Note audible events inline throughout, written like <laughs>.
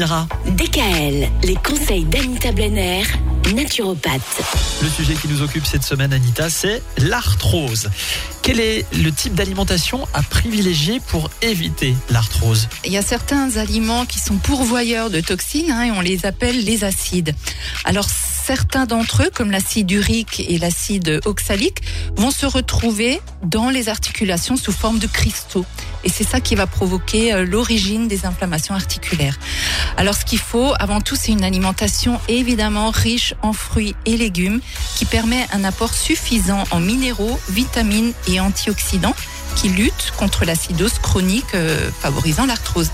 DKL, les conseils d'Anita Blenner, naturopathe. Le sujet qui nous occupe cette semaine, Anita, c'est l'arthrose. Quel est le type d'alimentation à privilégier pour éviter l'arthrose? Il y a certains aliments qui sont pourvoyeurs de toxines hein, et on les appelle les acides. Alors certains d'entre eux, comme l'acide urique et l'acide oxalique, vont se retrouver dans les articulations sous forme de cristaux. Et c'est ça qui va provoquer euh, l'origine des inflammations articulaires. Alors ce qu'il faut, avant tout, c'est une alimentation évidemment riche en fruits et légumes qui permet un apport suffisant en minéraux, vitamines et antioxydants qui luttent contre l'acidose chronique euh, favorisant l'arthrose.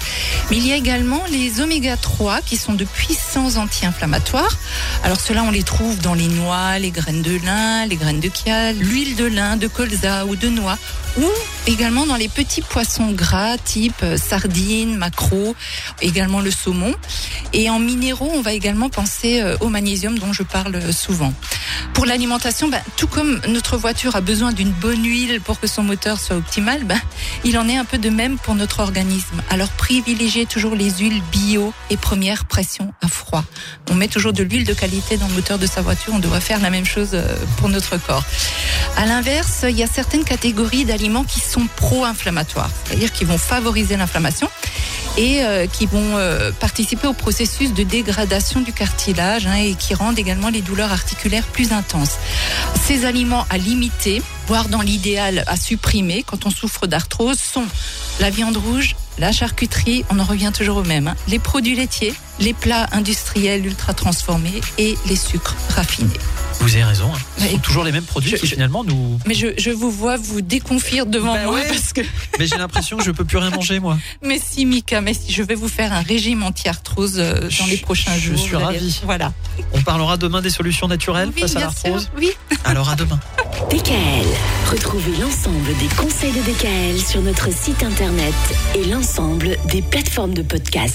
Mais il y a également les oméga 3 qui sont de puissants anti-inflammatoires. Alors ceux-là, on les trouve dans les noix, les graines de lin, les graines de chial, l'huile de lin, de colza ou de noix, ou également dans les petits poissons gras type euh, sardines, maquereaux, également le saumon. Et en minéraux, on va également penser euh, au magnésium dont je parle souvent. Pour l'alimentation, ben, tout comme notre voiture a besoin d'une bonne huile pour que son moteur soit ben, il en est un peu de même pour notre organisme. Alors privilégiez toujours les huiles bio et première pression à froid. On met toujours de l'huile de qualité dans le moteur de sa voiture, on devrait faire la même chose euh, pour notre corps. À l'inverse, il y a certaines catégories d'aliments qui sont pro-inflammatoires, c'est-à-dire qui vont favoriser l'inflammation et euh, qui vont euh, participer au processus de dégradation du cartilage hein, et qui rendent également les douleurs articulaires plus intenses. Ces aliments à limiter, voire dans l'idéal à supprimer quand on souffre d'arthrose, sont la viande rouge, la charcuterie, on en revient toujours au même, hein, les produits laitiers, les plats industriels ultra transformés et les sucres raffinés. Vous avez raison. Hein. Ce sont toujours les mêmes produits je, qui finalement nous. Mais je, je, vous vois vous déconfire devant bah moi ouais. parce que. <laughs> Mais j'ai l'impression que je peux plus rien manger moi. <laughs> Mais si Mika, mais si je vais vous faire un régime anti-arthrose euh, dans les prochains je jours. Je suis ravi. Voilà. On parlera demain des solutions naturelles oui, face à l'arthrose. Oui. Alors à demain. <laughs> DKL. Retrouvez l'ensemble des conseils de DKL sur notre site internet et l'ensemble des plateformes de podcast.